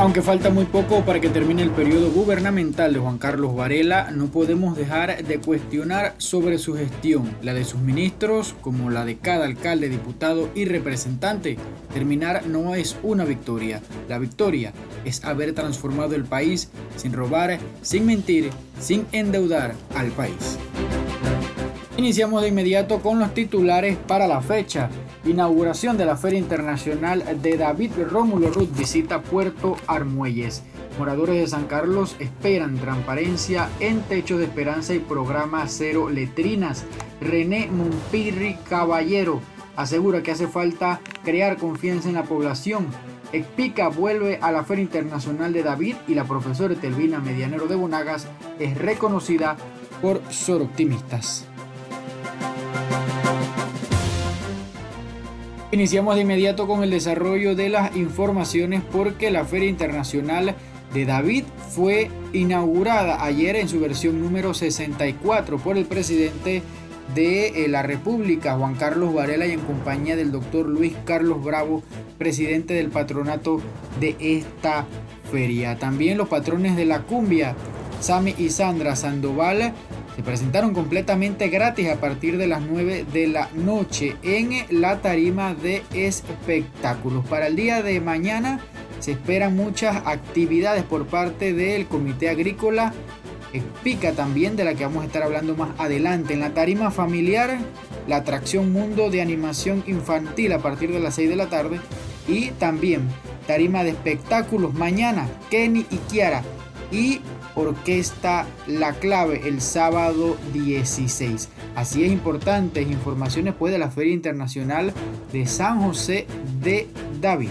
Aunque falta muy poco para que termine el periodo gubernamental de Juan Carlos Varela, no podemos dejar de cuestionar sobre su gestión, la de sus ministros, como la de cada alcalde, diputado y representante. Terminar no es una victoria, la victoria es haber transformado el país sin robar, sin mentir, sin endeudar al país. Iniciamos de inmediato con los titulares para la fecha. Inauguración de la Feria Internacional de David Rómulo Ruth visita Puerto Armuelles. Moradores de San Carlos esperan transparencia en Techo de Esperanza y programa Cero Letrinas. René Mumpirri Caballero asegura que hace falta crear confianza en la población. Expica vuelve a la Feria Internacional de David y la profesora Telvina Medianero de Bonagas es reconocida por ser optimistas. Iniciamos de inmediato con el desarrollo de las informaciones porque la Feria Internacional de David fue inaugurada ayer en su versión número 64 por el presidente de eh, la República, Juan Carlos Varela, y en compañía del doctor Luis Carlos Bravo, presidente del patronato de esta feria. También los patrones de la cumbia, Sami y Sandra Sandoval, se presentaron completamente gratis a partir de las 9 de la noche en la tarima de espectáculos. Para el día de mañana se esperan muchas actividades por parte del Comité Agrícola Pica también, de la que vamos a estar hablando más adelante. En la tarima familiar, la atracción Mundo de Animación Infantil a partir de las 6 de la tarde. Y también tarima de espectáculos mañana, Kenny y Kiara. Y Orquesta La Clave el sábado 16. Así es, importantes informaciones pues de la Feria Internacional de San José de David.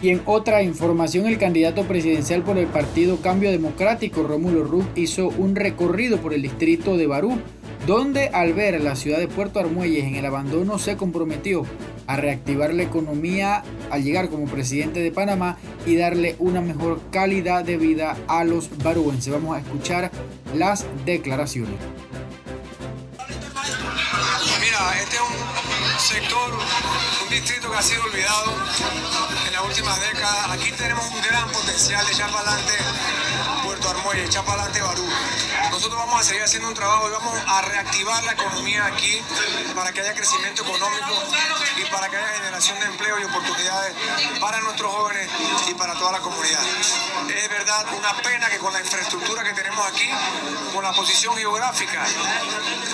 Y en otra información, el candidato presidencial por el partido Cambio Democrático, Rómulo Ruz, hizo un recorrido por el distrito de Barú, donde al ver la ciudad de Puerto Armuelles en el abandono se comprometió a reactivar la economía al llegar como presidente de Panamá y darle una mejor calidad de vida a los baruenses. Vamos a escuchar las declaraciones. Mira, este es un sector, distrito que ha sido olvidado en las últimas décadas. Aquí tenemos un gran potencial de echar para adelante Puerto Armuelles, echar para adelante Barú. Nosotros vamos a seguir haciendo un trabajo y vamos a reactivar la economía aquí para que haya crecimiento económico y para que haya generación de empleo y oportunidades para nuestros jóvenes y para toda la comunidad. Es verdad una pena que con la infraestructura que tenemos aquí, con la posición geográfica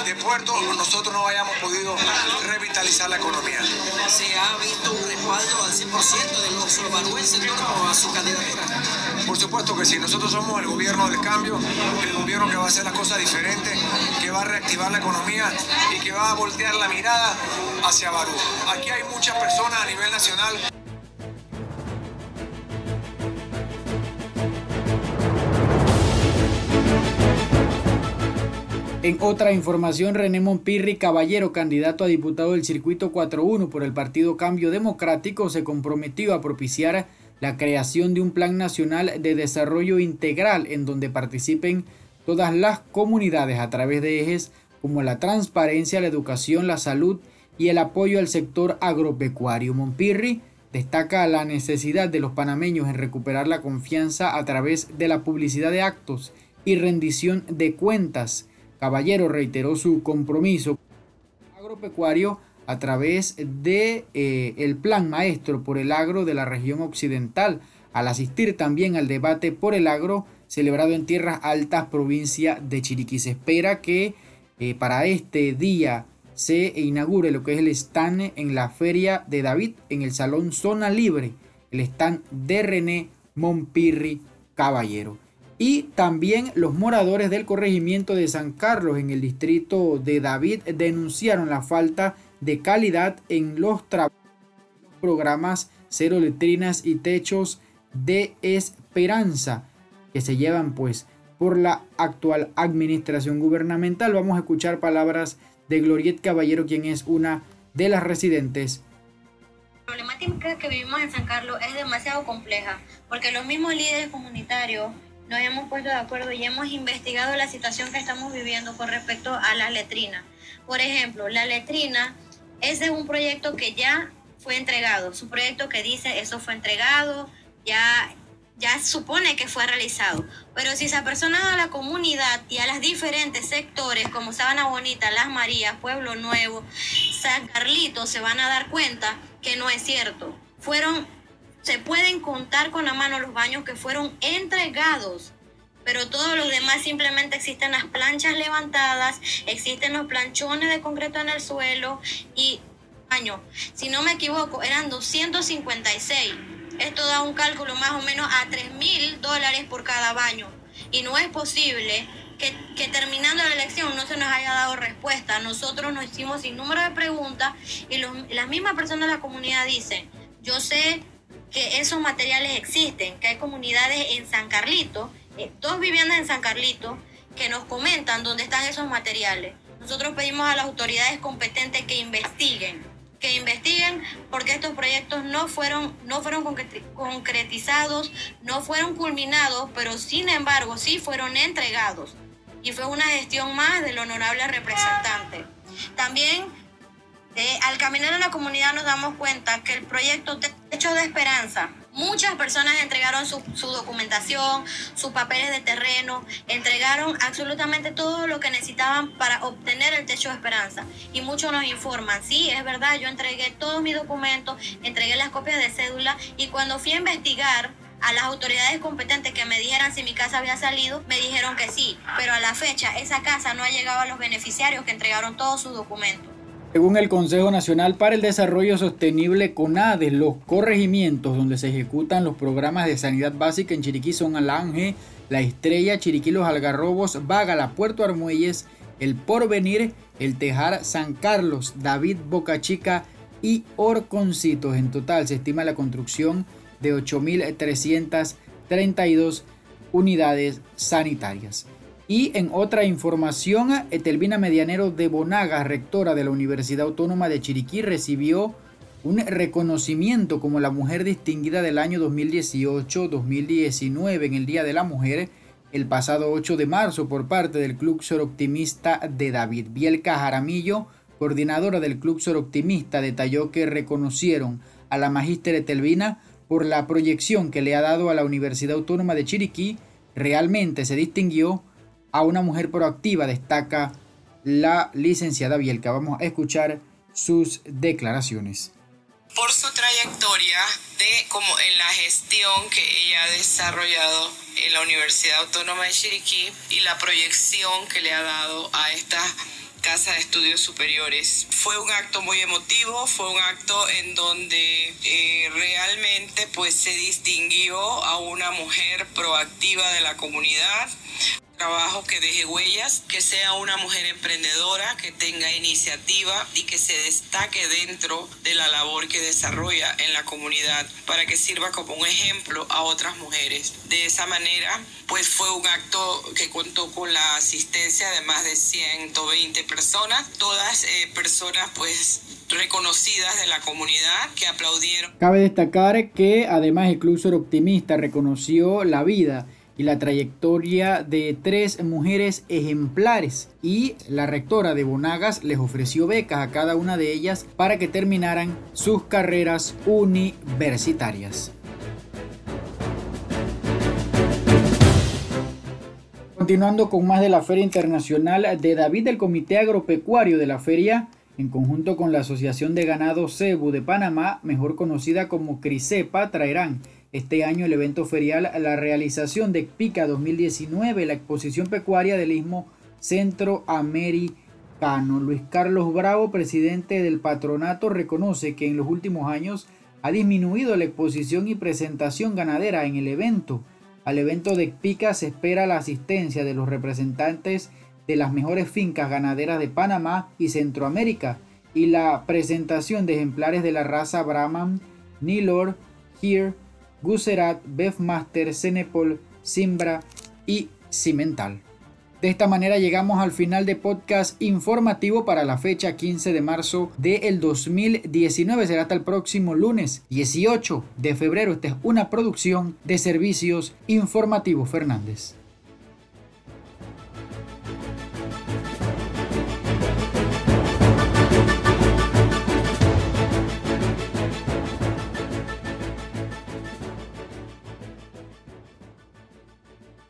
de puerto, nosotros no hayamos podido revitalizar la economía. ¿Se ha visto un respaldo al 100% de los baruenses a su candidatura? Por supuesto que sí, nosotros somos el gobierno del cambio, el gobierno que va a hacer las cosas diferentes, que va a reactivar la economía y que va a voltear la mirada hacia Barú. Aquí hay muchas personas a nivel nacional. En otra información, René Monpirri Caballero, candidato a diputado del Circuito 4-1 por el Partido Cambio Democrático, se comprometió a propiciar la creación de un Plan Nacional de Desarrollo Integral en donde participen todas las comunidades a través de ejes como la transparencia, la educación, la salud y el apoyo al sector agropecuario. Monpirri destaca la necesidad de los panameños en recuperar la confianza a través de la publicidad de actos y rendición de cuentas. Caballero reiteró su compromiso agropecuario a través de eh, el plan maestro por el agro de la región occidental, al asistir también al debate por el agro celebrado en Tierras Altas, provincia de Chiriquí. Se espera que eh, para este día se inaugure lo que es el stand en la Feria de David en el Salón Zona Libre, el stand de René Monpirri Caballero. Y también los moradores del corregimiento de San Carlos en el distrito de David denunciaron la falta de calidad en los programas cero letrinas y techos de esperanza que se llevan pues por la actual administración gubernamental. Vamos a escuchar palabras de Gloriet Caballero, quien es una de las residentes. La problemática que vivimos en San Carlos es demasiado compleja, porque los mismos líderes comunitarios nos hemos puesto de acuerdo y hemos investigado la situación que estamos viviendo con respecto a las letrinas. Por ejemplo, la letrina, ese es un proyecto que ya fue entregado. Su proyecto que dice eso fue entregado, ya, ya supone que fue realizado. Pero si se ha personado a la comunidad y a los diferentes sectores como Sabana Bonita, Las Marías, Pueblo Nuevo, San Carlito, se van a dar cuenta que no es cierto. Fueron, se pueden contar con la mano los baños que fueron entregados pero todos los demás simplemente existen las planchas levantadas, existen los planchones de concreto en el suelo y baño. Si no me equivoco, eran 256. Esto da un cálculo más o menos a 3 mil dólares por cada baño. Y no es posible que, terminando la elección no se nos haya dado respuesta. Nosotros nos hicimos sin número de preguntas y las mismas personas de la comunidad dicen, yo sé que esos materiales existen, que hay comunidades en San Carlito eh, dos viviendas en San Carlito que nos comentan dónde están esos materiales. Nosotros pedimos a las autoridades competentes que investiguen, que investiguen porque estos proyectos no fueron, no fueron concretizados, no fueron culminados, pero sin embargo sí fueron entregados. Y fue una gestión más del honorable representante. También eh, al caminar en la comunidad nos damos cuenta que el proyecto Techo de Esperanza Muchas personas entregaron su, documentación, sus papeles de terreno, entregaron absolutamente todo lo que necesitaban para obtener el techo de esperanza. Y muchos nos informan, sí, es verdad, yo entregué todos mis documentos, entregué las copias de cédula y cuando fui a investigar a las autoridades competentes que me dijeran si mi casa había salido, me dijeron que sí, pero a la fecha esa casa no ha llegado a los beneficiarios que entregaron todos sus documentos. Según el Consejo Nacional para el Desarrollo Sostenible CONADE, los corregimientos donde se ejecutan los programas de sanidad básica en Chiriquí son Alange, La Estrella, Chiriquí Los Algarrobos, Vágala, Puerto Armuelles, El Porvenir, El Tejar, San Carlos, David Boca Chica y Orconcitos. En total se estima la construcción de 8.332 unidades sanitarias. Y en otra información, Etelvina Medianero de Bonaga, rectora de la Universidad Autónoma de Chiriquí, recibió un reconocimiento como la mujer distinguida del año 2018-2019 en el Día de la Mujer el pasado 8 de marzo por parte del Club Optimista de David. Bielka Jaramillo, coordinadora del Club Optimista, detalló que reconocieron a la magíster Etelvina por la proyección que le ha dado a la Universidad Autónoma de Chiriquí. Realmente se distinguió a una mujer proactiva, destaca la licenciada Bielka. Vamos a escuchar sus declaraciones. Por su trayectoria de como en la gestión que ella ha desarrollado en la Universidad Autónoma de Chiriquí y la proyección que le ha dado a esta Casa de Estudios Superiores. Fue un acto muy emotivo, fue un acto en donde eh, realmente pues se distinguió a una mujer proactiva de la comunidad, trabajo que deje huellas, que sea una mujer emprendedora, que tenga iniciativa y que se destaque dentro de la labor que desarrolla en la comunidad para que sirva como un ejemplo a otras mujeres. De esa manera, pues fue un acto que contó con la asistencia de más de 120 personas, todas eh, personas pues reconocidas de la comunidad que aplaudieron. Cabe destacar que además el Club Optimista reconoció la vida y la trayectoria de tres mujeres ejemplares y la rectora de Bonagas les ofreció becas a cada una de ellas para que terminaran sus carreras universitarias. Continuando con más de la Feria Internacional de David, el Comité Agropecuario de la Feria, en conjunto con la Asociación de Ganado Cebu de Panamá, mejor conocida como CRISEPA, traerán este año el evento ferial, la realización de PICA 2019, la exposición pecuaria del Istmo Centroamericano. Luis Carlos Bravo, presidente del patronato, reconoce que en los últimos años ha disminuido la exposición y presentación ganadera en el evento. Al evento de PICA se espera la asistencia de los representantes de las mejores fincas ganaderas de Panamá y Centroamérica y la presentación de ejemplares de la raza Brahman, Nilor, Here, Guserat, Befmaster, Cenepol, Simbra y Cimental. De esta manera llegamos al final de podcast informativo para la fecha 15 de marzo del 2019. Será hasta el próximo lunes 18 de febrero. Esta es una producción de servicios informativos Fernández.